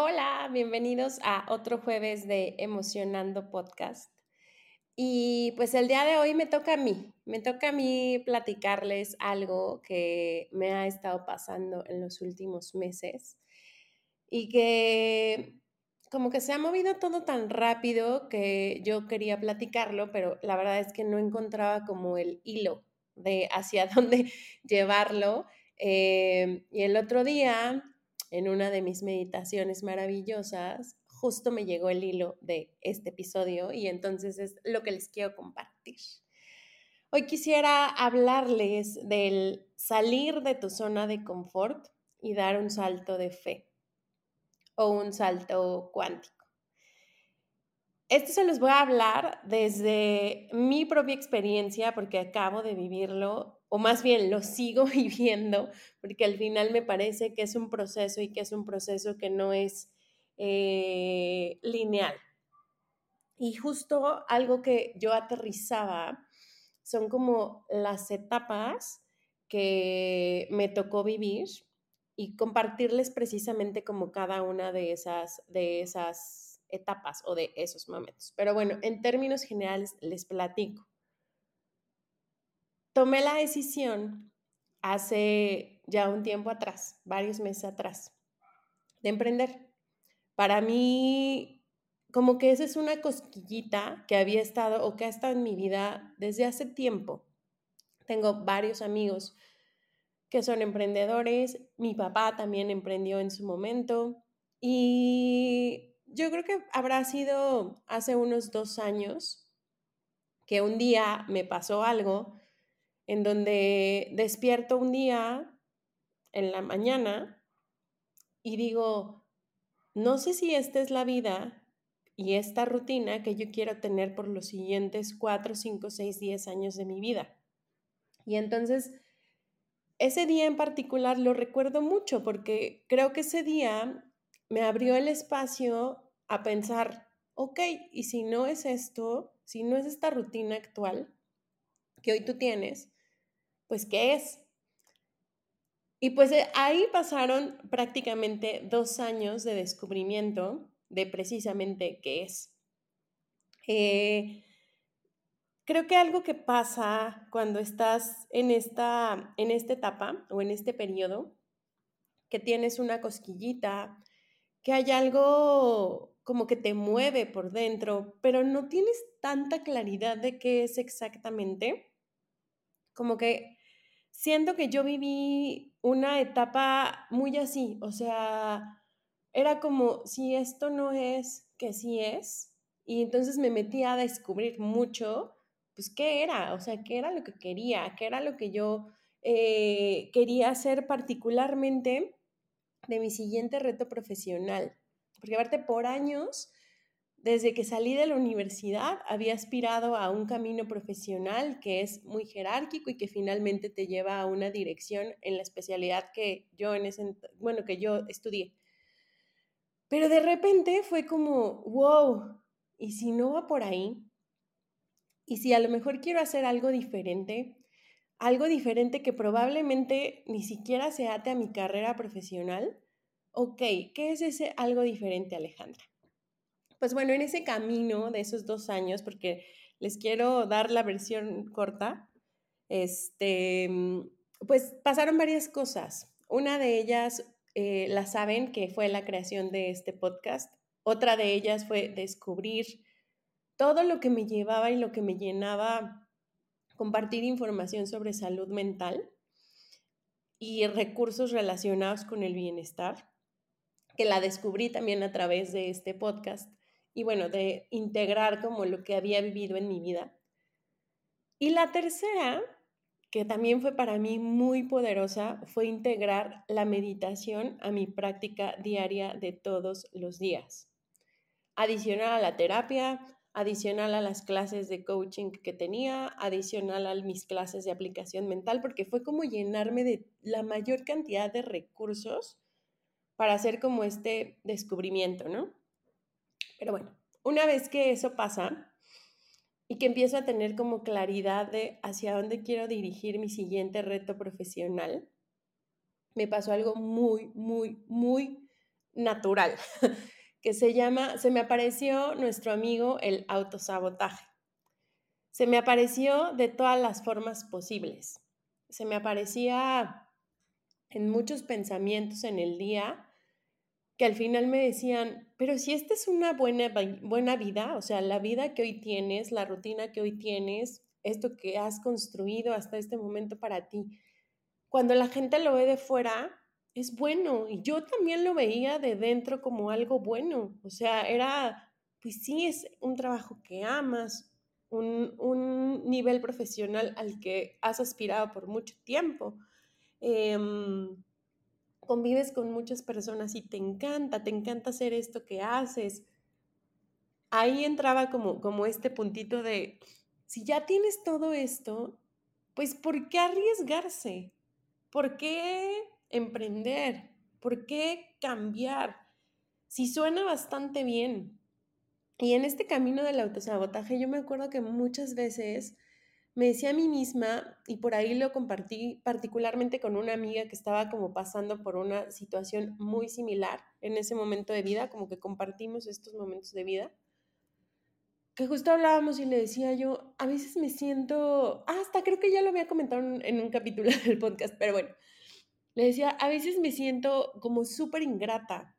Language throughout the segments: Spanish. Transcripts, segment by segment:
Hola, bienvenidos a otro jueves de Emocionando Podcast. Y pues el día de hoy me toca a mí, me toca a mí platicarles algo que me ha estado pasando en los últimos meses y que como que se ha movido todo tan rápido que yo quería platicarlo, pero la verdad es que no encontraba como el hilo de hacia dónde llevarlo. Eh, y el otro día en una de mis meditaciones maravillosas, justo me llegó el hilo de este episodio y entonces es lo que les quiero compartir. Hoy quisiera hablarles del salir de tu zona de confort y dar un salto de fe o un salto cuántico. Esto se los voy a hablar desde mi propia experiencia porque acabo de vivirlo o más bien lo sigo viviendo, porque al final me parece que es un proceso y que es un proceso que no es eh, lineal. Y justo algo que yo aterrizaba son como las etapas que me tocó vivir y compartirles precisamente como cada una de esas, de esas etapas o de esos momentos. Pero bueno, en términos generales les platico tomé la decisión hace ya un tiempo atrás, varios meses atrás, de emprender. Para mí, como que esa es una cosquillita que había estado o que ha estado en mi vida desde hace tiempo. Tengo varios amigos que son emprendedores, mi papá también emprendió en su momento y yo creo que habrá sido hace unos dos años que un día me pasó algo en donde despierto un día en la mañana y digo, no sé si esta es la vida y esta rutina que yo quiero tener por los siguientes cuatro, cinco, seis, diez años de mi vida. Y entonces, ese día en particular lo recuerdo mucho porque creo que ese día me abrió el espacio a pensar, ok, y si no es esto, si no es esta rutina actual que hoy tú tienes, pues, ¿qué es? Y pues eh, ahí pasaron prácticamente dos años de descubrimiento de precisamente qué es. Eh, creo que algo que pasa cuando estás en esta, en esta etapa o en este periodo, que tienes una cosquillita, que hay algo como que te mueve por dentro, pero no tienes tanta claridad de qué es exactamente, como que siento que yo viví una etapa muy así, o sea, era como, si esto no es, que sí es, y entonces me metí a descubrir mucho, pues, ¿qué era? O sea, ¿qué era lo que quería? ¿Qué era lo que yo eh, quería hacer particularmente de mi siguiente reto profesional? Porque aparte, por años desde que salí de la universidad había aspirado a un camino profesional que es muy jerárquico y que finalmente te lleva a una dirección en la especialidad que yo en ese bueno, que yo estudié. Pero de repente fue como, wow, ¿y si no va por ahí? ¿Y si a lo mejor quiero hacer algo diferente? Algo diferente que probablemente ni siquiera se ate a mi carrera profesional. Ok, ¿qué es ese algo diferente, Alejandra? Pues bueno, en ese camino de esos dos años, porque les quiero dar la versión corta, este, mm, pues pasaron varias cosas. Una de ellas, eh, la saben, que fue la creación de este podcast. Otra de ellas fue descubrir todo lo que me llevaba y lo que me llenaba compartir información sobre salud mental y recursos relacionados con el bienestar, que la descubrí también a través de este podcast y bueno, de integrar como lo que había vivido en mi vida. Y la tercera, que también fue para mí muy poderosa, fue integrar la meditación a mi práctica diaria de todos los días. adicional a la terapia, adicional a las clases de coaching que tenía, adicional a mis clases de aplicación mental, porque fue como llenarme de la mayor cantidad de recursos para hacer como este descubrimiento, ¿no? Pero bueno, una vez que eso pasa y que empiezo a tener como claridad de hacia dónde quiero dirigir mi siguiente reto profesional, me pasó algo muy, muy, muy natural, que se llama, se me apareció nuestro amigo el autosabotaje. Se me apareció de todas las formas posibles. Se me aparecía en muchos pensamientos en el día que al final me decían, pero si esta es una buena, buena vida, o sea, la vida que hoy tienes, la rutina que hoy tienes, esto que has construido hasta este momento para ti, cuando la gente lo ve de fuera, es bueno. Y yo también lo veía de dentro como algo bueno. O sea, era, pues sí, es un trabajo que amas, un, un nivel profesional al que has aspirado por mucho tiempo. Em, convives con muchas personas y te encanta, te encanta hacer esto que haces. Ahí entraba como, como este puntito de, si ya tienes todo esto, pues ¿por qué arriesgarse? ¿Por qué emprender? ¿Por qué cambiar? Si suena bastante bien. Y en este camino del autosabotaje yo me acuerdo que muchas veces me decía a mí misma, y por ahí lo compartí particularmente con una amiga que estaba como pasando por una situación muy similar en ese momento de vida, como que compartimos estos momentos de vida, que justo hablábamos y le decía yo, a veces me siento, ah, hasta creo que ya lo había comentado en un capítulo del podcast, pero bueno, le decía, a veces me siento como súper ingrata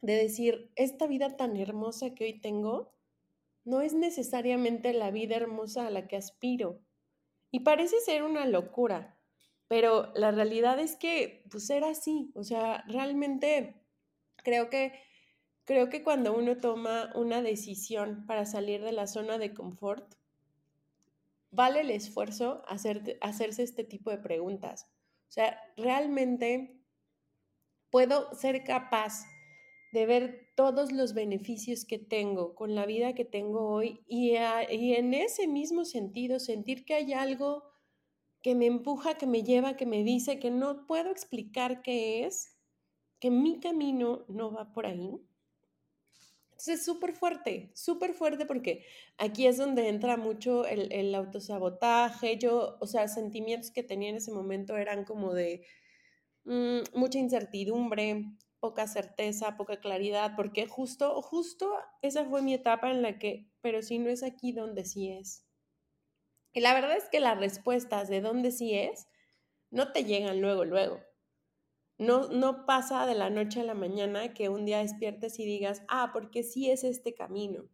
de decir, esta vida tan hermosa que hoy tengo, no es necesariamente la vida hermosa a la que aspiro. Y parece ser una locura, pero la realidad es que pues era así, o sea, realmente creo que creo que cuando uno toma una decisión para salir de la zona de confort, vale el esfuerzo hacer, hacerse este tipo de preguntas. O sea, realmente puedo ser capaz de ver todos los beneficios que tengo con la vida que tengo hoy y, en ese mismo sentido sentir que hay algo que me empuja, que me lleva, que me dice que no puedo explicar qué es, que mi camino no va por ahí. Entonces es súper fuerte, súper fuerte porque aquí es donde entra mucho el, el autosabotaje. Yo, o sea, sentimientos que tenía en ese momento eran como de mm, mucha incertidumbre, poca certeza, poca claridad, porque justo, justo esa fue mi etapa en la que, pero si no es aquí donde sí es. Y la verdad es que las respuestas de dónde sí es no te llegan luego, luego. No, no pasa de la noche a la mañana que un día despiertes y digas, ah, porque sí es este camino.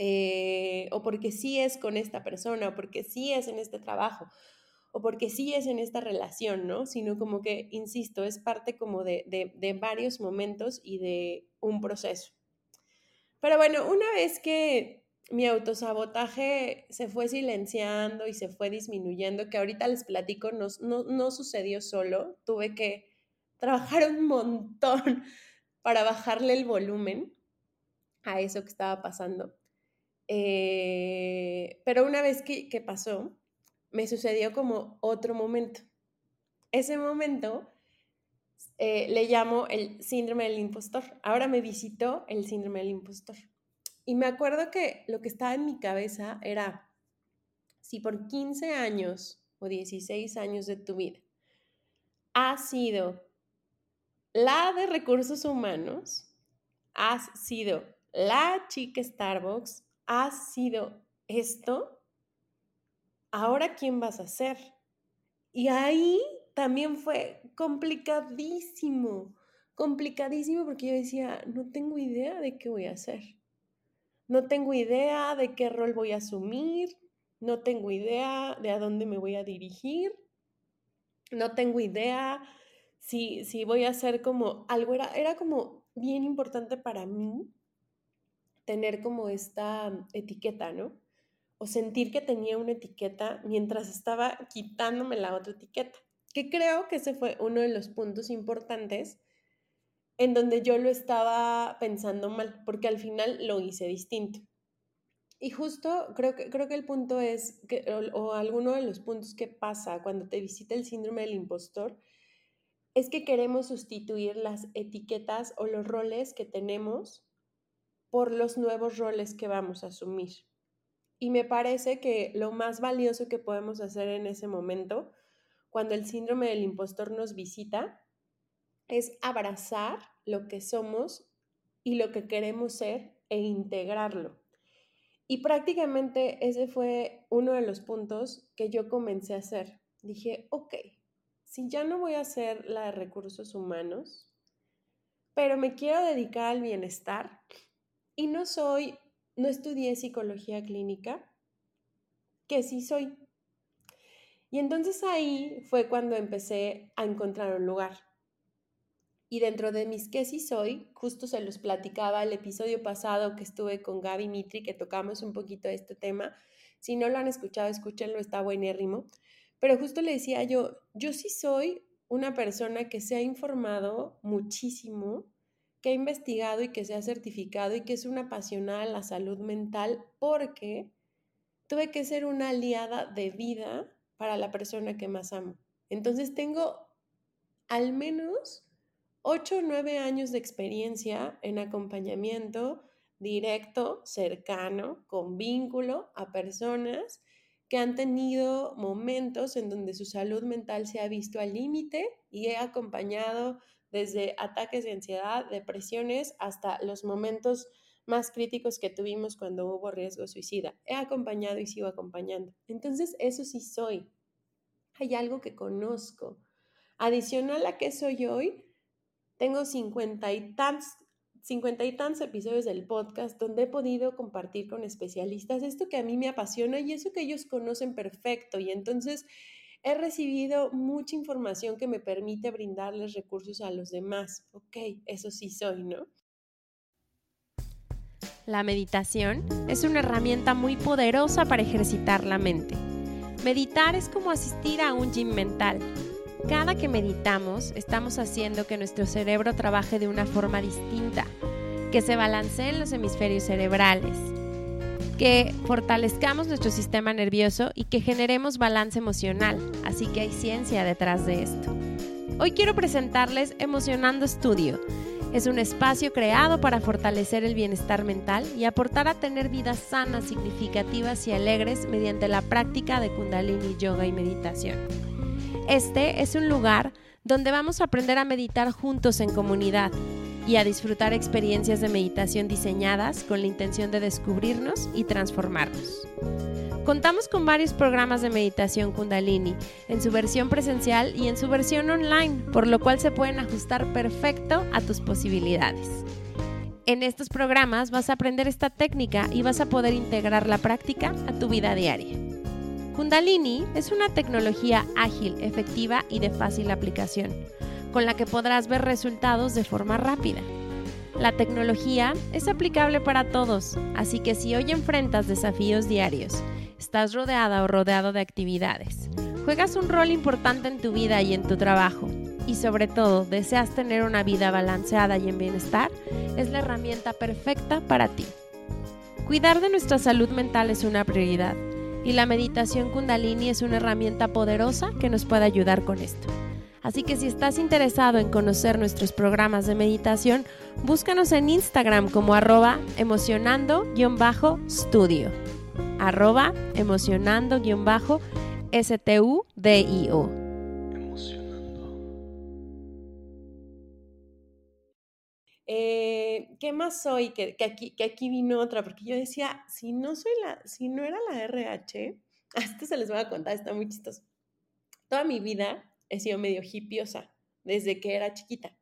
Eh, o porque sí es con esta persona, o porque sí es en este trabajo, o porque sí es en esta relación, ¿no? Sino como que, insisto, es parte como de, de, varios momentos y de un proceso. Pero bueno, una vez que mi autosabotaje se fue silenciando y se fue disminuyendo, que ahorita les platico, no, no, no sucedió solo, tuve que trabajar un montón para bajarle el volumen a eso que estaba pasando. Eh, pero una vez que, que pasó, me sucedió como otro momento. Ese momento eh, le llamo el síndrome del impostor. Ahora me visitó el síndrome del impostor. Y me acuerdo que lo que estaba en mi cabeza era, si por 15 años o 16 años de tu vida has sido la de recursos humanos, has sido la chica Starbucks, has sido esto, ahora quién vas a ser. Y ahí también fue complicadísimo, complicadísimo porque yo decía, no tengo idea de qué voy a hacer. No tengo idea de qué rol voy a asumir, no tengo idea de a dónde me voy a dirigir, no tengo idea si, si voy a hacer como algo, era, era como bien importante para mí tener como esta etiqueta, ¿no? o sentir que tenía una etiqueta mientras estaba quitándome la otra etiqueta. Que creo que ese fue uno de los puntos importantes en donde yo lo estaba pensando mal, porque al final lo hice distinto. Y justo creo que, creo que el punto es, que, o, o, alguno de los puntos que pasa cuando te visita el síndrome del impostor, es que queremos sustituir las etiquetas o los roles que tenemos por los nuevos roles que vamos a asumir. Y me parece que lo más valioso que podemos hacer en ese momento, cuando el síndrome del impostor nos visita, es abrazar lo que somos y lo que queremos ser e integrarlo. Y prácticamente ese fue uno de los puntos que yo comencé a hacer. Dije, ok, si ya no voy a hacer la de recursos humanos, pero me quiero dedicar al bienestar y no soy, no estudié psicología clínica, que sí soy. Y entonces ahí fue cuando empecé a encontrar un lugar. Y dentro de mis que sí soy, justo se los platicaba el episodio pasado que estuve con Gaby Mitri, que tocamos un poquito este tema. Si no lo han escuchado, escúchenlo, está buenérrimo. Pero justo le decía yo, yo sí soy una persona que se ha informado muchísimo, que ha investigado y que se ha certificado y que es una apasionada de la salud mental porque tuve que ser una aliada de vida para la persona que más amo. Entonces tengo al menos 8 o 9 años de experiencia en acompañamiento directo, cercano, con vínculo a personas que han tenido momentos en donde su salud mental se ha visto al límite y he acompañado desde ataques de ansiedad, depresiones, hasta los momentos más críticos que tuvimos cuando hubo riesgo suicida. He acompañado y sigo acompañando. Entonces, eso sí soy. Hay algo que conozco. Adicional a que soy hoy, tengo cincuenta y tantos, cincuenta y tantos episodios del podcast donde he podido compartir con especialistas esto que a mí me apasiona y eso que ellos conocen perfecto. Y entonces he recibido mucha información que me permite brindarles recursos a los demás. Ok, eso sí soy, ¿no? La meditación es una herramienta muy poderosa para ejercitar la mente. Meditar es como asistir a un gym mental cada que meditamos, estamos haciendo que nuestro cerebro trabaje de una forma distinta, que se balanceen los hemisferios cerebrales, que fortalezcamos nuestro sistema nervioso y que generemos balance emocional. Así que hay ciencia detrás de esto. Hoy quiero presentarles Emocionando Estudio. Es un espacio creado para fortalecer el bienestar mental y aportar a tener vidas sanas, significativas y alegres mediante la práctica de kundalini, yoga y meditación. Este es un lugar donde vamos a aprender a meditar juntos en comunidad y a disfrutar experiencias de meditación diseñadas con la intención de descubrirnos y transformarnos. Contamos con varios programas de meditación kundalini, en su versión presencial y en su versión online, por lo cual se pueden ajustar perfecto a tus posibilidades. En estos programas vas a aprender esta técnica y vas a poder integrar la práctica a tu vida diaria. Kundalini es una tecnología ágil, efectiva y de fácil aplicación, con la que podrás ver resultados de forma rápida. La tecnología es aplicable para todos, así que si hoy enfrentas desafíos diarios, estás rodeada o rodeado de actividades, juegas un rol importante en tu vida y en tu trabajo, y sobre todo deseas tener una vida balanceada y en bienestar, es la herramienta perfecta para ti. Cuidar de nuestra salud mental es una prioridad y la meditación kundalini es una herramienta poderosa que nos puede ayudar con esto. Así que si estás interesado en conocer nuestros programas de meditación, búscanos en Instagram como arroba emocionando-studio. Arroba emocionando-studio. ¿Qué más soy? Que, aquí, que aquí vino otra, porque yo decía, si no soy la, si no era la RH, a esto se les voy a contar, está muy chistoso. Toda mi vida he sido medio hipiosa, desde que era chiquita.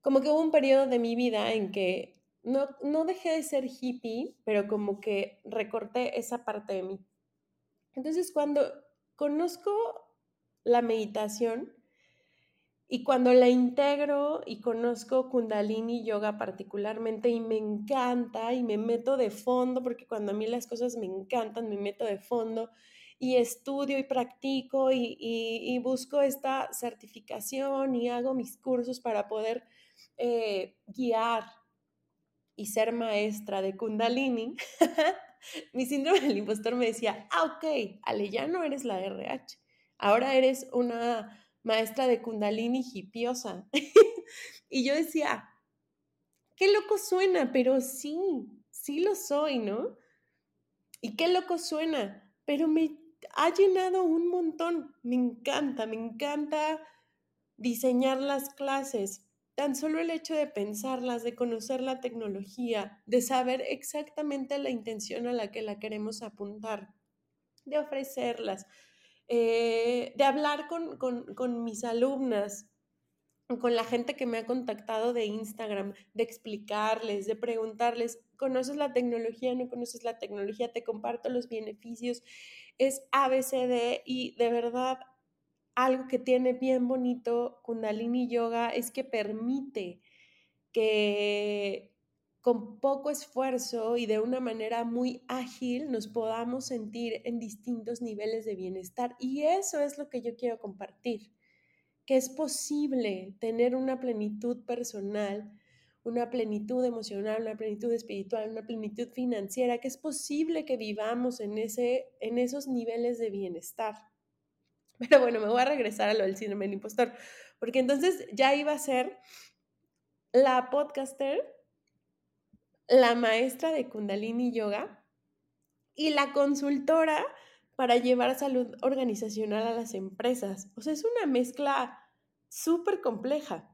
Como que hubo un periodo de mi vida en que no, no dejé de ser hippie, pero como que recorté esa parte de mí. Entonces, cuando conozco la meditación, y cuando la integro y conozco kundalini yoga particularmente y me encanta y me meto de fondo, porque cuando a mí las cosas me encantan, me meto de fondo y estudio y practico y, y, busco esta certificación y hago mis cursos para poder eh, guiar y ser maestra de Kundalini, mi síndrome del impostor me decía, ah, ok, Ale, ya no eres la RH, ahora eres una maestra de Kundalini hipiosa. y yo decía, qué loco suena, pero sí, sí lo soy, ¿no? Y qué loco suena, pero me ha llenado un montón, me encanta, me encanta diseñar las clases. Tan solo el hecho de pensarlas, de conocer la tecnología, de saber exactamente la intención a la que la queremos apuntar, de ofrecerlas, eh, de hablar con, con mis alumnas, con la gente que me ha contactado de Instagram, de explicarles, de preguntarles, ¿conoces la tecnología? ¿No conoces la tecnología? Te comparto los beneficios. Es ABCD y de verdad algo que tiene bien bonito Kundalini Yoga es que permite que con poco esfuerzo y de una manera muy ágil nos podamos sentir en distintos niveles de bienestar. Y eso es lo que yo quiero compartir, que es posible tener una plenitud personal, una plenitud emocional, una plenitud espiritual, una plenitud financiera, que es posible que vivamos en, ese, en esos niveles de bienestar. Pero bueno, me voy a regresar a lo del síndrome del impostor, porque entonces ya iba a ser la podcaster, la maestra de Kundalini Yoga y la consultora para llevar salud organizacional a las empresas. O sea, es una mezcla súper compleja.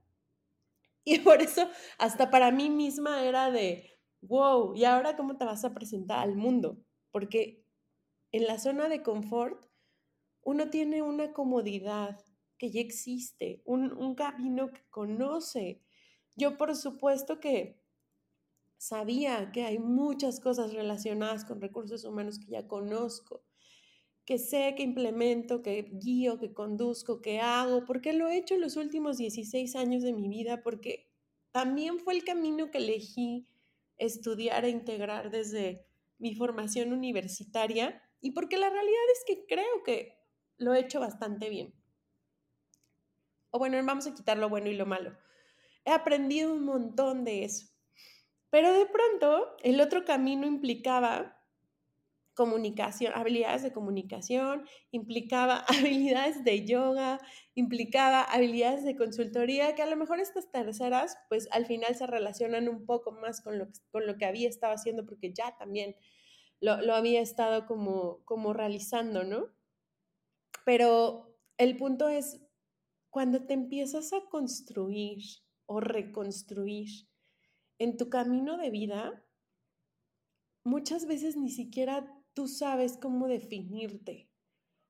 Y por eso, hasta para mí misma era de, wow, ¿y ahora cómo te vas a presentar al mundo? Porque en la zona de confort uno tiene una comodidad que ya existe, un, camino que conoce. Yo por supuesto que sabía que hay muchas cosas relacionadas con recursos humanos que ya conozco, que sé, que implemento, que guío, que conduzco, que hago, porque lo he hecho los últimos 16 años de mi vida, porque también fue el camino que elegí estudiar e integrar desde mi formación universitaria y porque la realidad es que creo que lo he hecho bastante bien. O bueno, vamos a quitar lo bueno y lo malo. He aprendido un montón de eso. Pero de pronto, el otro camino implicaba comunicación, habilidades de comunicación, implicaba habilidades de yoga, implicaba habilidades de consultoría, que a lo mejor estas terceras, pues al final se relacionan un poco más con lo, con lo que había estado haciendo, porque ya también lo, lo había estado como, como realizando, ¿no? Pero el punto es, cuando te empiezas a construir o reconstruir en tu camino de vida, muchas veces ni siquiera tú sabes cómo definirte.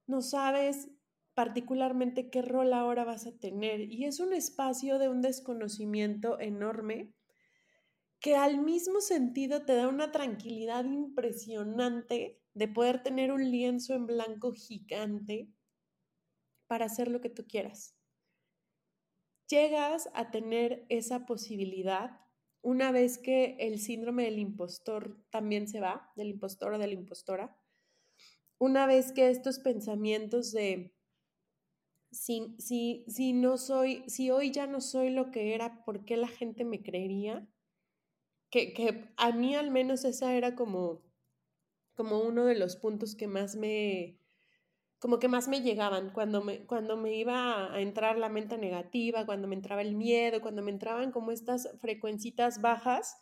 No sabes particularmente qué rol ahora vas a tener. Y es un espacio de un desconocimiento enorme que al mismo sentido te da una tranquilidad impresionante de poder tener un lienzo en blanco gigante para hacer lo que tú quieras. Llegas a tener esa posibilidad una vez que el síndrome del impostor también se va, del impostor o de la impostora, una vez que estos pensamientos de si, si, si no soy, si hoy ya no soy lo que era, ¿por qué la gente me creería? Que, que a mí al menos esa era como, como uno de los puntos que más me, como que más me llegaban cuando me, cuando me iba a entrar la mente negativa, cuando me entraba el miedo, cuando me entraban como estas frecuencitas bajas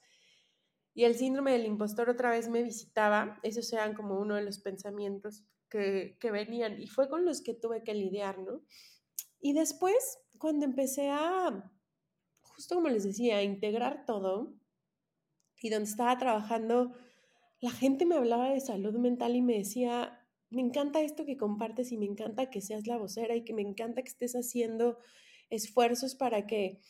y el síndrome del impostor otra vez me visitaba, esos eran como uno de los pensamientos que, que venían y fue con los que tuve que lidiar, ¿no? Y después, cuando empecé a, justo como les decía, a integrar todo y donde estaba trabajando, la gente me hablaba de salud mental y me decía, me encanta esto que compartes y me encanta que seas la vocera y que me encanta que estés haciendo esfuerzos para que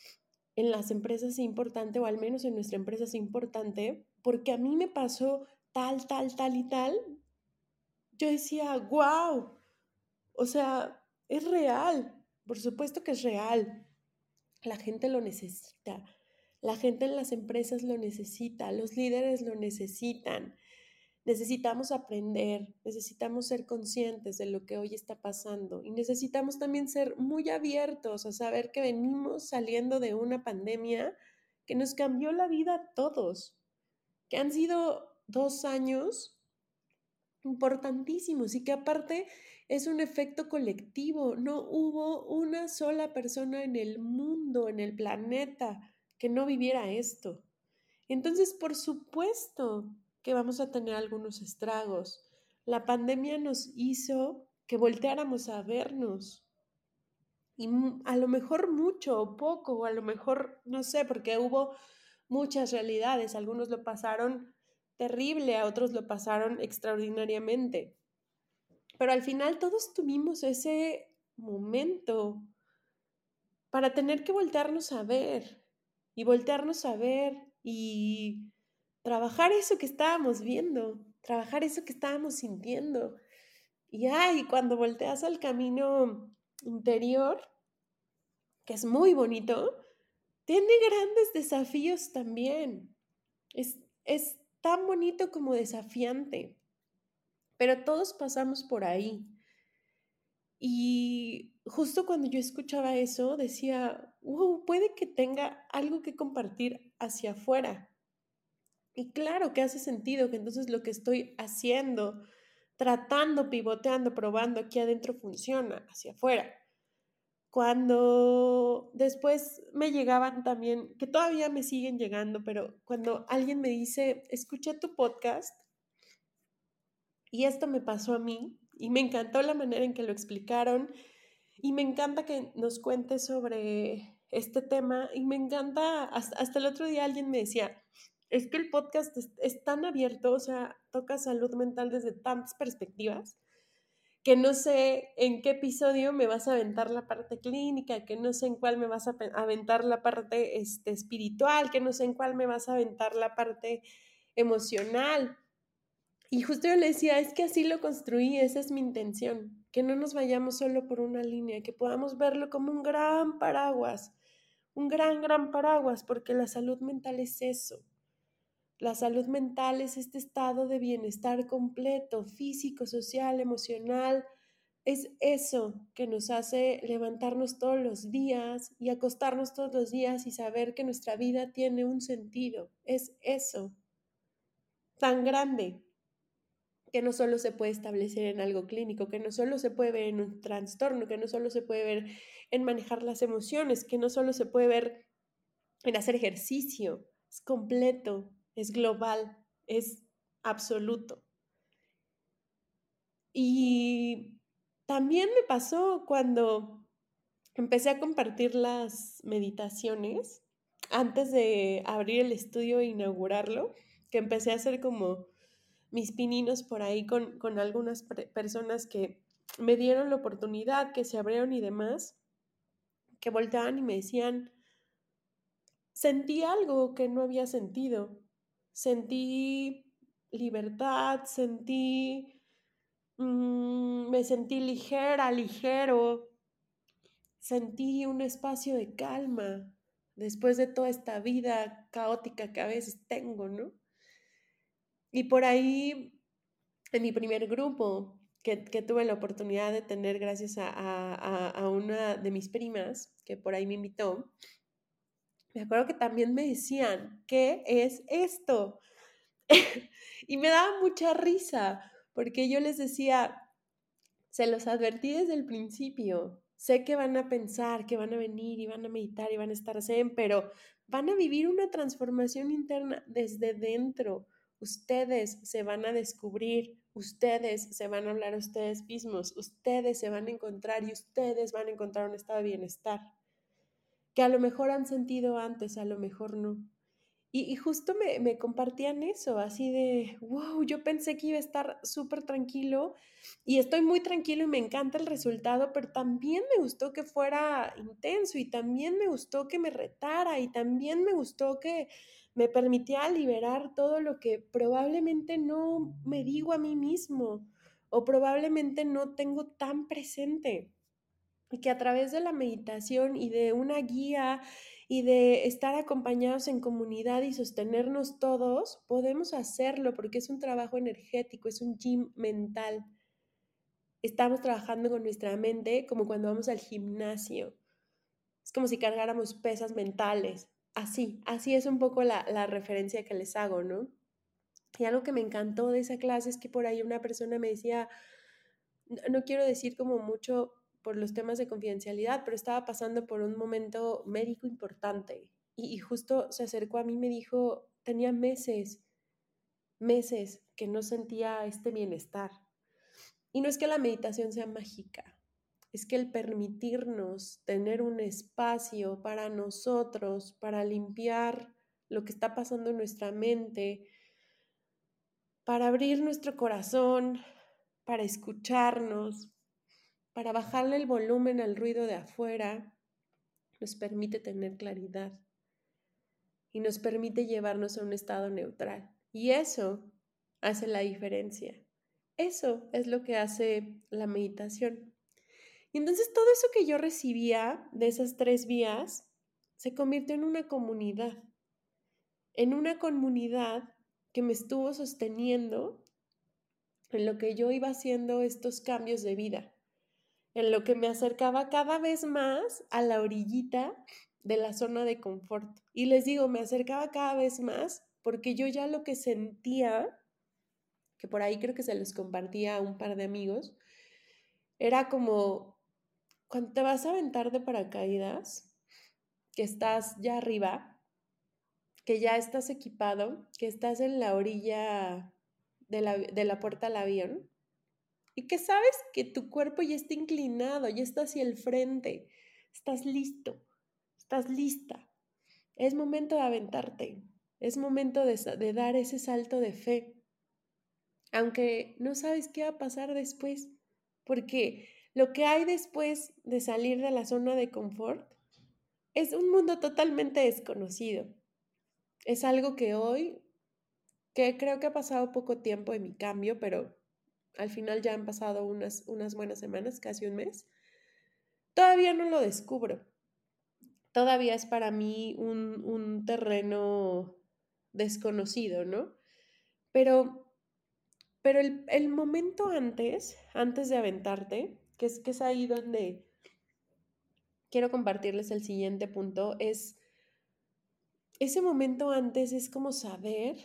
en las empresas sea importante o al menos en nuestra empresa sea importante, porque a mí me pasó tal, tal, tal y tal. Yo decía, wow, o sea, es real, por supuesto que es real. La gente lo necesita, la gente en las empresas lo necesita, los líderes lo necesitan. Necesitamos aprender, necesitamos ser conscientes de lo que hoy está pasando y necesitamos también ser muy abiertos a saber que venimos saliendo de una pandemia que nos cambió la vida a todos, que han sido dos años importantísimos y que aparte es un efecto colectivo. No hubo una sola persona en el mundo, en el planeta, que no viviera esto. Entonces, por supuesto que vamos a tener algunos estragos. La pandemia nos hizo que volteáramos a vernos. Y a lo mejor mucho o poco, o a lo mejor, no sé, porque hubo muchas realidades. Algunos lo pasaron terrible, a otros lo pasaron extraordinariamente. Pero al final todos tuvimos ese momento para tener que voltearnos a ver y voltearnos a ver y trabajar eso que estábamos viendo, trabajar eso que estábamos sintiendo. Y ay, cuando volteas al camino interior, que es muy bonito, tiene grandes desafíos también. Es, es tan bonito como desafiante, pero todos pasamos por ahí. Y justo cuando yo escuchaba eso, decía, wow, puede que tenga algo que compartir hacia afuera. Y claro que hace sentido que entonces lo que estoy haciendo, tratando, pivoteando, probando aquí adentro funciona hacia afuera. Cuando después me llegaban también, que todavía me siguen llegando, pero cuando alguien me dice, escuché tu podcast y esto me pasó a mí y me encantó la manera en que lo explicaron y me encanta que nos cuentes sobre este tema y me encanta, hasta, el otro día alguien me decía, es que el podcast es tan abierto, o sea, toca salud mental desde tantas perspectivas que no sé en qué episodio me vas a aventar la parte clínica, que no sé en cuál me vas a aventar la parte este, espiritual, que no sé en cuál me vas a aventar la parte emocional. Y justo yo le decía, es que así lo construí, esa es mi intención, que no nos vayamos solo por una línea, que podamos verlo como un gran paraguas, un gran, gran paraguas, porque la salud mental es eso. La salud mental es este estado de bienestar completo, físico, social, emocional. Es eso que nos hace levantarnos todos los días y acostarnos todos los días y saber que nuestra vida tiene un sentido. Es eso tan grande que no solo se puede establecer en algo clínico, que no solo se puede ver en un trastorno, que no solo se puede ver en manejar las emociones, que no solo se puede ver en hacer ejercicio. Es completo, es global, es absoluto. Y también me pasó cuando empecé a compartir las meditaciones, antes de abrir el estudio e inaugurarlo, que empecé a hacer como mis pininos por ahí con, con algunas personas que me dieron la oportunidad, que se abrieron y demás, que volteaban y me decían, sentí algo que no había sentido sentí libertad, sentí, mm, me sentí ligera, ligero, sentí un espacio de calma después de toda esta vida caótica que a veces tengo, ¿no? Y por ahí, en mi primer grupo, que, tuve la oportunidad de tener gracias a, una de mis primas, que por ahí me invitó, me acuerdo que también me decían, ¿qué es esto? y me daba mucha risa, porque yo les decía, se los advertí desde el principio, sé que van a pensar, que van a venir y van a meditar y van a estar pero van a vivir una transformación interna desde dentro. Ustedes se van a descubrir, ustedes se van a hablar a ustedes mismos, ustedes se van a encontrar y ustedes van a encontrar un estado de bienestar que a lo mejor han sentido antes, a lo mejor no. Y, justo me, me, compartían eso, así de, wow, yo pensé que iba a estar súper tranquilo y estoy muy tranquilo y me encanta el resultado, pero también me gustó que fuera intenso y también me gustó que me retara y también me gustó que me permitía liberar todo lo que probablemente no me digo a mí mismo o probablemente no tengo tan presente que a través de la meditación y de una guía y de estar acompañados en comunidad y sostenernos todos, podemos hacerlo porque es un trabajo energético, es un gym mental. Estamos trabajando con nuestra mente como cuando vamos al gimnasio. Es como si cargáramos pesas mentales. Así, así es un poco la, la referencia que les hago, ¿no? Y algo que me encantó de esa clase es que por ahí una persona me decía, no quiero decir como mucho por los temas de confidencialidad, pero estaba pasando por un momento médico importante y, justo se acercó a mí y me dijo, tenía meses, meses que no sentía este bienestar. Y no es que la meditación sea mágica, es que el permitirnos tener un espacio para nosotros, para limpiar lo que está pasando en nuestra mente, para abrir nuestro corazón, para escucharnos, para bajarle el volumen al ruido de afuera, nos permite tener claridad y nos permite llevarnos a un estado neutral. Y eso hace la diferencia. Eso es lo que hace la meditación. Y entonces todo eso que yo recibía de esas tres vías se convirtió en una comunidad, en una comunidad que me estuvo sosteniendo en lo que yo iba haciendo estos cambios de vida en lo que me acercaba cada vez más a la orillita de la zona de confort. Y les digo, me acercaba cada vez más porque yo ya lo que sentía, que por ahí creo que se los compartía a un par de amigos, era como cuando te vas a aventar de paracaídas, que estás ya arriba, que ya estás equipado, que estás en la orilla de la, de la puerta al avión y que sabes que tu cuerpo ya está inclinado, ya está hacia el frente, estás listo, estás lista. Es momento de aventarte, es momento de, de dar ese salto de fe, aunque no sabes qué va a pasar después, porque lo que hay después de salir de la zona de confort es un mundo totalmente desconocido. Es algo que hoy, que creo que ha pasado poco tiempo en mi cambio, pero al final ya han pasado unas, unas buenas semanas, casi un mes, todavía no lo descubro. Todavía es para mí un, un terreno desconocido, ¿no? Pero, pero el, el, momento antes, antes de aventarte, que es, que es ahí donde quiero compartirles el siguiente punto, es ese momento antes es como saber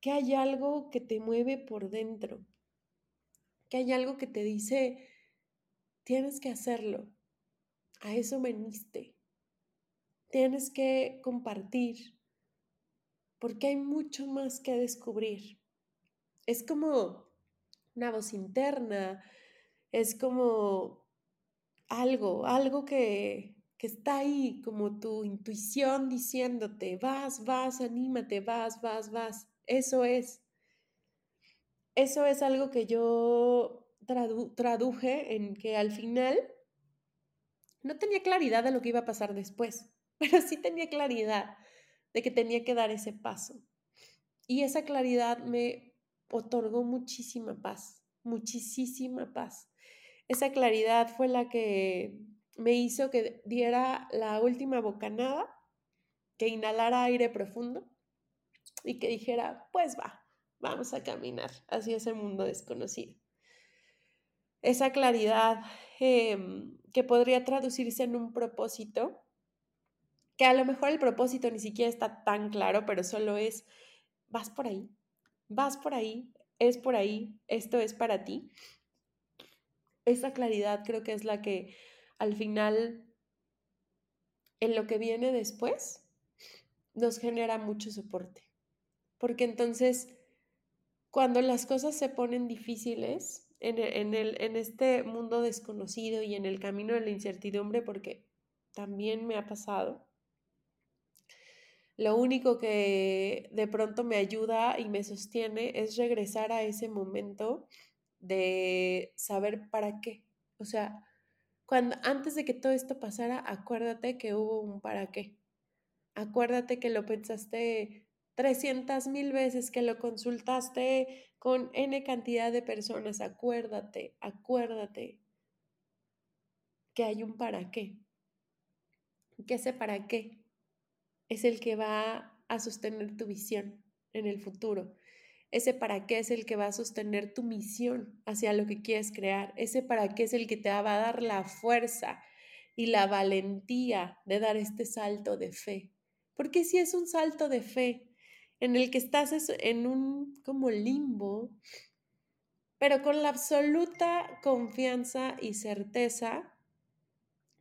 que hay algo que te mueve por dentro, que hay algo que te dice, tienes que hacerlo, a eso veniste, tienes que compartir, porque hay mucho más que descubrir. Es como una voz interna, es como algo, algo que, que está ahí, como tu intuición diciéndote, vas, vas, anímate, vas, vas, vas. Eso es eso es algo que yo traduje en que al final no tenía claridad de lo que iba a pasar después, pero sí tenía claridad de que tenía que dar ese paso. Y esa claridad me otorgó muchísima paz, muchísima paz. Esa claridad fue la que me hizo que diera la última bocanada, que inhalara aire profundo y que dijera, pues va, vamos a caminar hacia ese mundo desconocido. Esa claridad em, que podría traducirse en un propósito, que a lo mejor el propósito ni siquiera está tan claro, pero solo es, vas por ahí, vas por ahí, es por ahí, esto es para ti. Esa claridad creo que es la que al final, en lo que viene después, nos genera mucho soporte. Porque entonces cuando las cosas se ponen difíciles en, e, en, el, en este mundo desconocido y en el camino de la incertidumbre, porque también me ha pasado, lo único que de pronto me ayuda y me sostiene es regresar a ese momento de saber para qué. O sea, cuando antes de que todo esto pasara, acuérdate que hubo un para qué. Acuérdate que lo pensaste 300 mil veces que lo consultaste con N cantidad de personas, acuérdate, acuérdate que hay un para qué. ¿Qué sé para qué? es el que va a sostener tu visión en el futuro. Ese para qué es el que va a sostener tu misión hacia lo que quieres crear. Ese para qué es el que te va a dar la fuerza y la valentía de dar este salto de fe. Porque si es un salto de fe en el que estás en un como limbo, pero con la absoluta confianza y certeza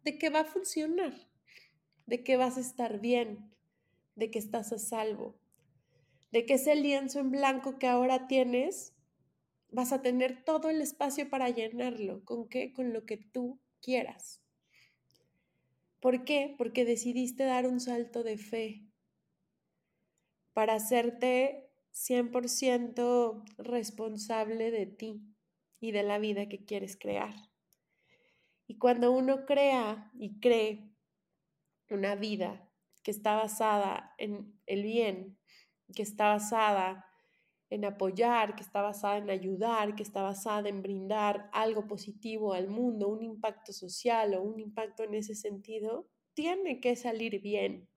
de que va a funcionar, de que vas a estar bien, de que estás a salvo, de que ese lienzo en blanco que ahora tienes, vas a tener todo el espacio para llenarlo. ¿Con qué? Con lo que tú quieras. ¿Por qué? Porque decidiste dar un salto de fe para hacerte 100% responsable de ti y de la vida que quieres crear. Y cuando uno crea y cree una vida que está basada en el bien, que está basada en apoyar, que está basada en ayudar, que está basada en brindar algo positivo al mundo, un impacto social o un impacto en ese sentido, tiene que salir bien.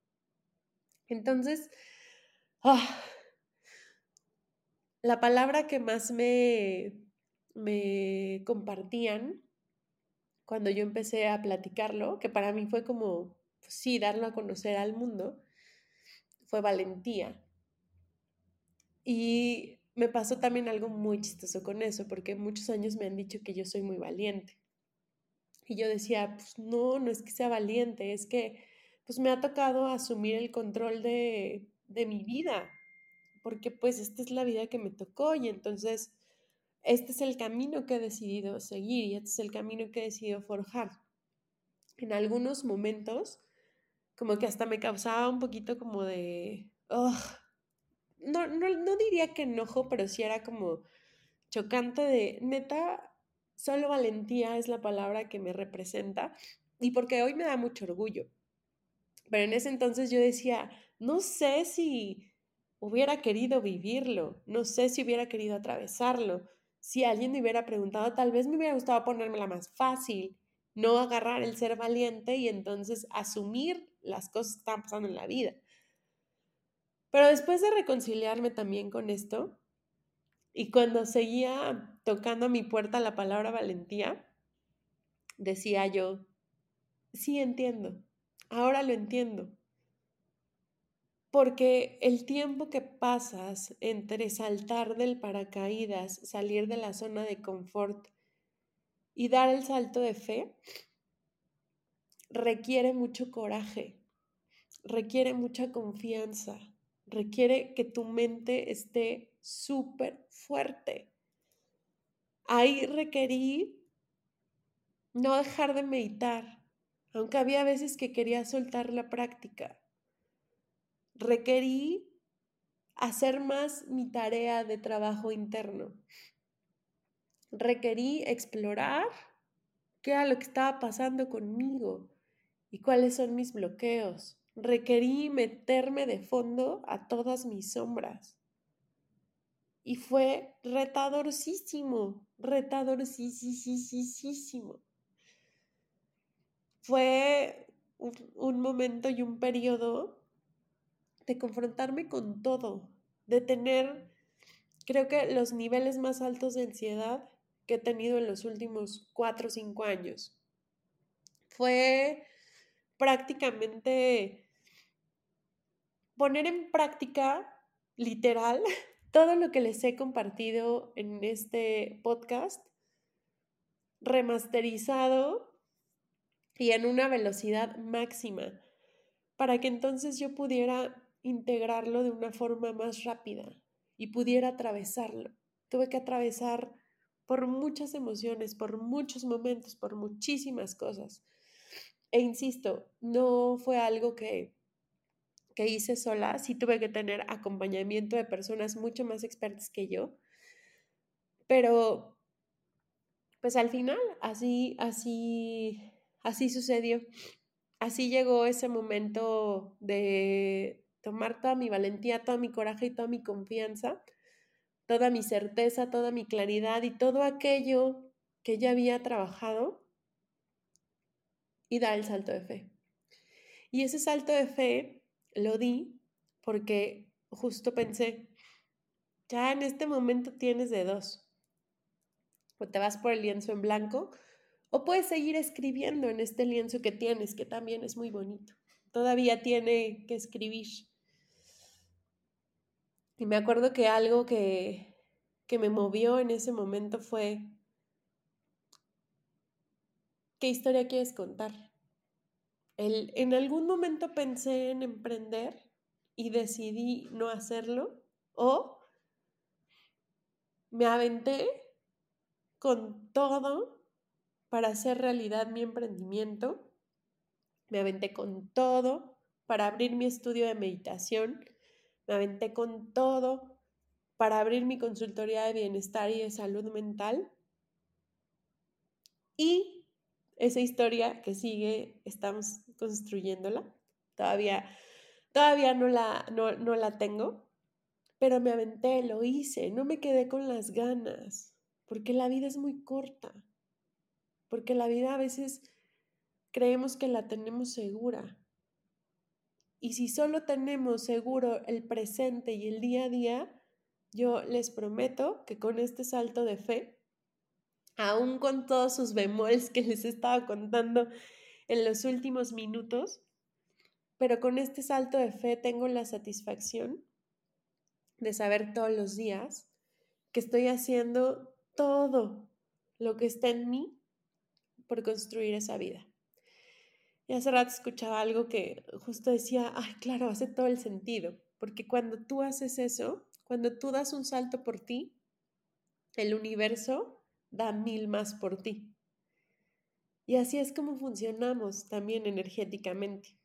Entonces, ah, la palabra que más me, me compartían cuando yo empecé a platicarlo, que para mí fue como, pues sí, darlo a conocer al mundo, fue valentía. Y me pasó también algo muy chistoso con eso, porque muchos años me han dicho que yo soy muy valiente. Y yo decía, pues no, no es que sea valiente, es que pues me ha tocado asumir el control de, de mi vida, porque pues esta es la vida que me tocó y entonces este es el camino que he decidido seguir y este es el camino que he decidido forjar. En algunos momentos, como que hasta me causaba un poquito como de, no, no, no diría que enojo, pero sí era como chocante de, neta, solo valentía es la palabra que me representa y porque hoy me da mucho orgullo. Pero en ese entonces yo decía, no sé si hubiera querido vivirlo, no sé si hubiera querido atravesarlo. Si alguien me hubiera preguntado, tal vez me hubiera gustado ponérmela más fácil, no agarrar el ser valiente y entonces asumir las cosas que están pasando en la vida. Pero después de reconciliarme también con esto, y cuando seguía tocando a mi puerta la palabra valentía, decía yo, sí entiendo, ahora lo entiendo. Porque el tiempo que pasas entre saltar del paracaídas, salir de la zona de confort y dar el salto de fe, requiere mucho coraje, requiere mucha confianza, requiere que tu mente esté súper fuerte. Ahí requerí no dejar de meditar, aunque había veces que quería soltar la práctica requerí hacer más mi tarea de trabajo interno. Requerí explorar qué era lo que estaba pasando conmigo y cuáles son mis bloqueos. Requerí meterme de fondo a todas mis sombras. Y fue retadorcísimo, retadorcísimo. Fue un, un momento y un periodo de confrontarme con todo, de tener, creo que los niveles más altos de ansiedad que he tenido en los últimos cuatro o cinco años. Fue prácticamente poner en práctica, literal, todo lo que les he compartido en este podcast, remasterizado y en una velocidad máxima, para que entonces yo pudiera integrarlo de una forma más rápida y pudiera atravesarlo. Tuve que atravesar por muchas emociones, por muchos momentos, por muchísimas cosas. E insisto, no fue algo que, que hice sola, sí tuve que tener acompañamiento de personas mucho más expertas que yo, pero pues al final así, así, así sucedió. Así llegó ese momento de, tomar toda mi valentía, todo mi coraje y toda mi confianza, toda mi certeza, toda mi claridad y todo aquello que ya había trabajado y dar el salto de fe. Y ese salto de fe lo di porque justo pensé, ya en este momento tienes de dos. O te vas por el lienzo en blanco o puedes seguir escribiendo en este lienzo que tienes, que también es muy bonito. Todavía tiene que escribir. Y me acuerdo que algo que, que me movió en ese momento fue, ¿qué historia quieres contar? El, en algún momento pensé en emprender y decidí no hacerlo o me aventé con todo para hacer realidad mi emprendimiento. Me aventé con todo para abrir mi estudio de meditación. Me aventé con todo para abrir mi consultoría de bienestar y de salud mental. Y esa historia que sigue, estamos construyéndola. Todavía, todavía no, la, no, no la tengo, pero me aventé, lo hice, no me quedé con las ganas, porque la vida es muy corta, porque la vida a veces creemos que la tenemos segura. Y si solo tenemos seguro el presente y el día a día, yo les prometo que con este salto de fe, aún con todos sus bemoles que les estaba contando en los últimos minutos, pero con este salto de fe tengo la satisfacción de saber todos los días que estoy haciendo todo lo que está en mí por construir esa vida. Y hace rato escuchaba algo que justo decía, ay, claro, hace todo el sentido, porque cuando tú haces eso, cuando tú das un salto por ti, el universo da mil más por ti. Y así es como funcionamos también energéticamente.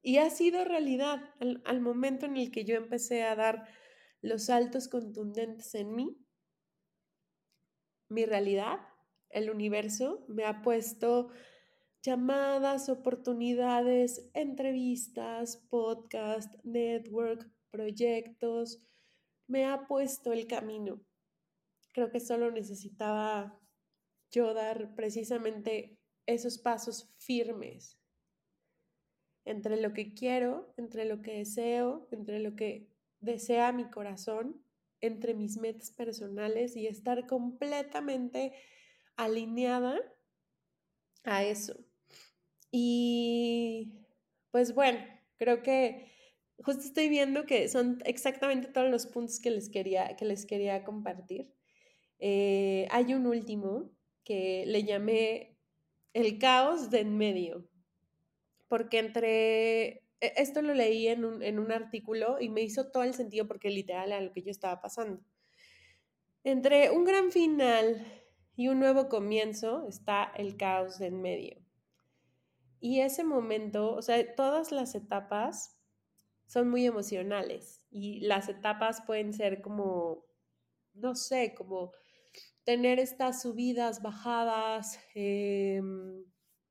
Y ha sido realidad al, al momento en el que yo empecé a dar los saltos contundentes en mí, mi realidad, el universo, me ha puesto llamadas, oportunidades, entrevistas, podcast, network, proyectos, me ha puesto el camino. Creo que solo necesitaba yo dar precisamente esos pasos firmes entre lo que quiero, entre lo que deseo, entre lo que desea mi corazón entre mis metas personales y estar completamente alineada a eso. Y pues bueno, creo que justo estoy viendo que son exactamente todos los puntos que les quería, que les quería compartir. Eh, hay un último que le llamé el caos de en medio, porque entre esto lo leí en un, en un artículo y me hizo todo el sentido porque literal a lo que yo estaba pasando. Entre un gran final y un nuevo comienzo está el caos de en medio. Y ese momento, o sea, todas las etapas son muy emocionales y las etapas pueden ser como, no sé, como tener estas subidas, bajadas, em,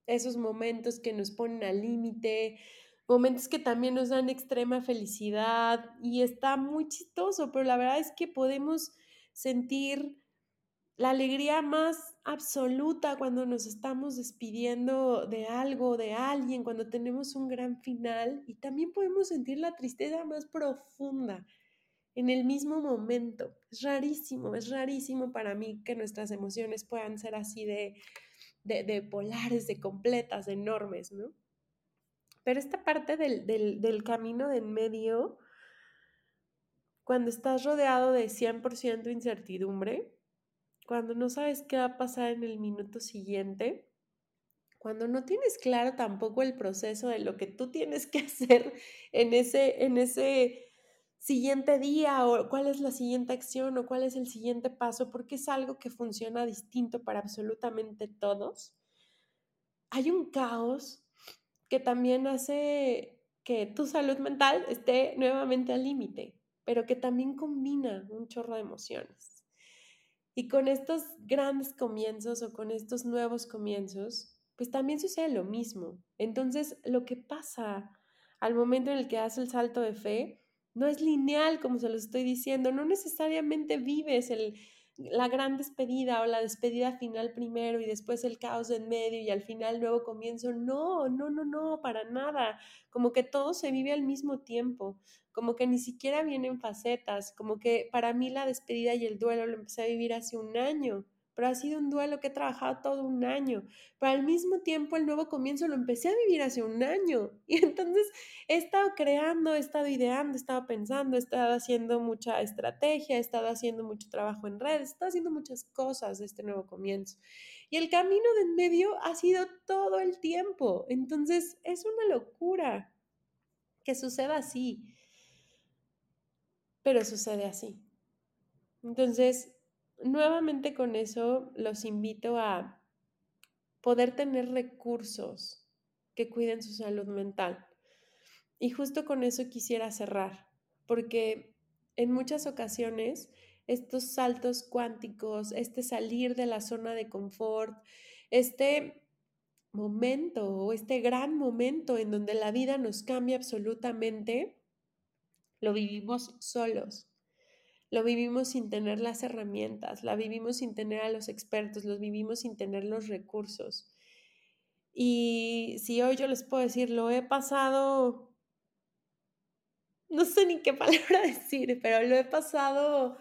esos momentos que nos ponen al límite, momentos que también nos dan extrema felicidad y está muy chistoso, pero la verdad es que podemos sentir la alegría más absoluta cuando nos estamos despidiendo de algo, de alguien, cuando tenemos un gran final y también podemos sentir la tristeza más profunda en el mismo momento. Es rarísimo, es rarísimo para mí que nuestras emociones puedan ser así de, de, de polares, de completas, de enormes, ¿no? Pero esta parte del, camino de en medio, cuando estás rodeado de 100% incertidumbre, cuando no sabes qué va a pasar en el minuto siguiente, cuando no tienes claro tampoco el proceso de lo que tú tienes que hacer en ese, en ese siguiente día o cuál es la siguiente acción o cuál es el siguiente paso, porque es algo que funciona distinto para absolutamente todos, hay un caos que también hace que tu salud mental esté nuevamente al límite, pero que también combina un chorro de emociones. Y con estos grandes comienzos o con estos nuevos comienzos, pues también sucede lo mismo. Entonces, lo que pasa al momento en el que das el salto de fe no es lineal, como se lo estoy diciendo, no necesariamente vives el la gran despedida o la despedida final primero y después el caos en medio y al final nuevo comienzo. No, no, no, no, para nada. Como que todo se vive al mismo tiempo, como que ni siquiera vienen facetas, como que para mí la despedida y el duelo lo empecé a vivir hace un año pero ha sido un duelo que he trabajado todo un año. Pero al mismo tiempo el nuevo comienzo lo empecé a vivir hace un año. Y entonces he estado creando, he estado ideando, he estado pensando, he estado haciendo mucha estrategia, he estado haciendo mucho trabajo en redes, he estado haciendo muchas cosas de este nuevo comienzo. Y el camino de en medio ha sido todo el tiempo. Entonces es una locura que suceda así. Pero sucede así. Entonces, nuevamente con eso los invito a poder tener recursos que cuiden su salud mental. Y justo con eso quisiera cerrar, porque en muchas ocasiones estos saltos cuánticos, este salir de la zona de confort, este momento o este gran momento en donde la vida nos cambia absolutamente, lo vivimos solos. Lo vivimos sin tener las herramientas, la vivimos sin tener a los expertos, lo vivimos sin tener los recursos. Y si hoy yo les puedo decir, lo he pasado, no sé ni qué palabra decir, pero lo he pasado,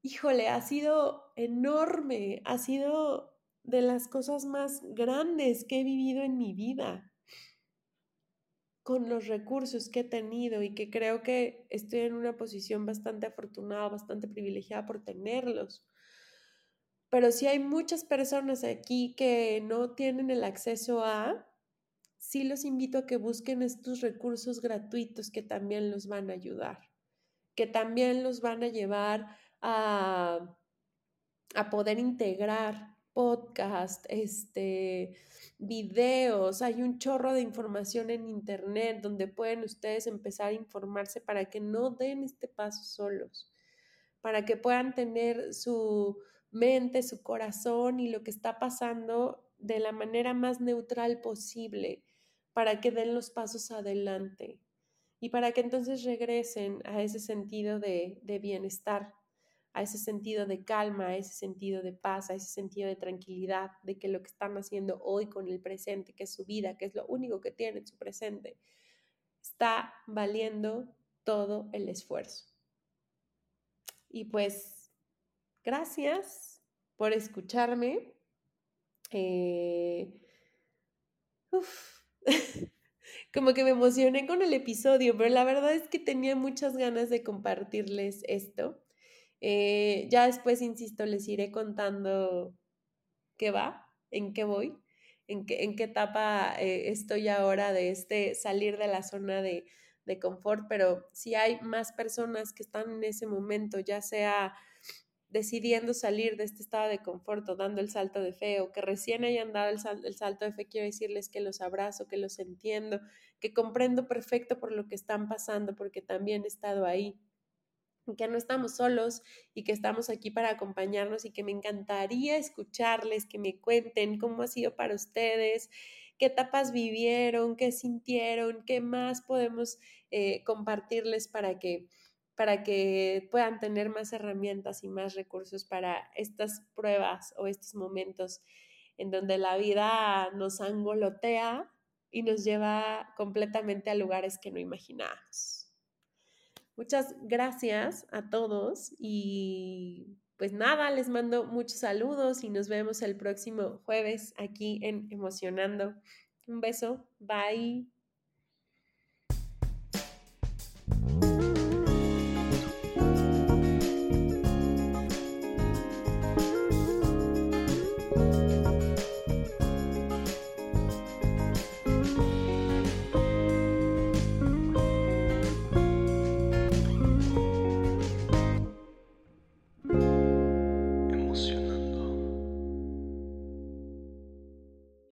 híjole, ha sido enorme, ha sido de las cosas más grandes que he vivido en mi vida con los recursos que he tenido y que creo que estoy en una posición bastante afortunada, bastante privilegiada por tenerlos. Pero si hay muchas personas aquí que no tienen el acceso a, sí los invito a que busquen estos recursos gratuitos que también los van a ayudar, que también los van a llevar a, a poder integrar podcast, este, videos, hay un chorro de información en internet donde pueden ustedes empezar a informarse para que no den este paso solos, para que puedan tener su mente, su corazón y lo que está pasando de la manera más neutral posible, para que den los pasos adelante y para que entonces regresen a ese sentido de, de bienestar a ese sentido de calma, a ese sentido de paz, a ese sentido de tranquilidad, de que lo que están haciendo hoy con el presente, que es su vida, que es lo único que tiene en su presente, está valiendo todo el esfuerzo. Y pues, gracias por escucharme. Eh, como que me emocioné con el episodio, pero la verdad es que tenía muchas ganas de compartirles esto. Eh, ya después, insisto, les iré contando qué va, en qué voy, en qué, en qué etapa eh, estoy ahora de este salir de la zona de, de confort, pero si hay más personas que están en ese momento, ya sea decidiendo salir de este estado de confort o dando el salto de fe o que recién hayan dado el, el, salto de fe, quiero decirles que los abrazo, que los entiendo, que comprendo perfecto por lo que están pasando, porque también he estado ahí que no estamos solos y que estamos aquí para acompañarnos y que me encantaría escucharles, que me cuenten cómo ha sido para ustedes, qué etapas vivieron, qué sintieron, qué más podemos eh, compartirles para que para que puedan tener más herramientas y más recursos para estas pruebas o estos momentos en donde la vida nos angolotea y nos lleva completamente a lugares que no imaginábamos. Muchas gracias a todos y pues nada, les mando muchos saludos y nos vemos el próximo jueves aquí en Emocionando. Un beso, bye.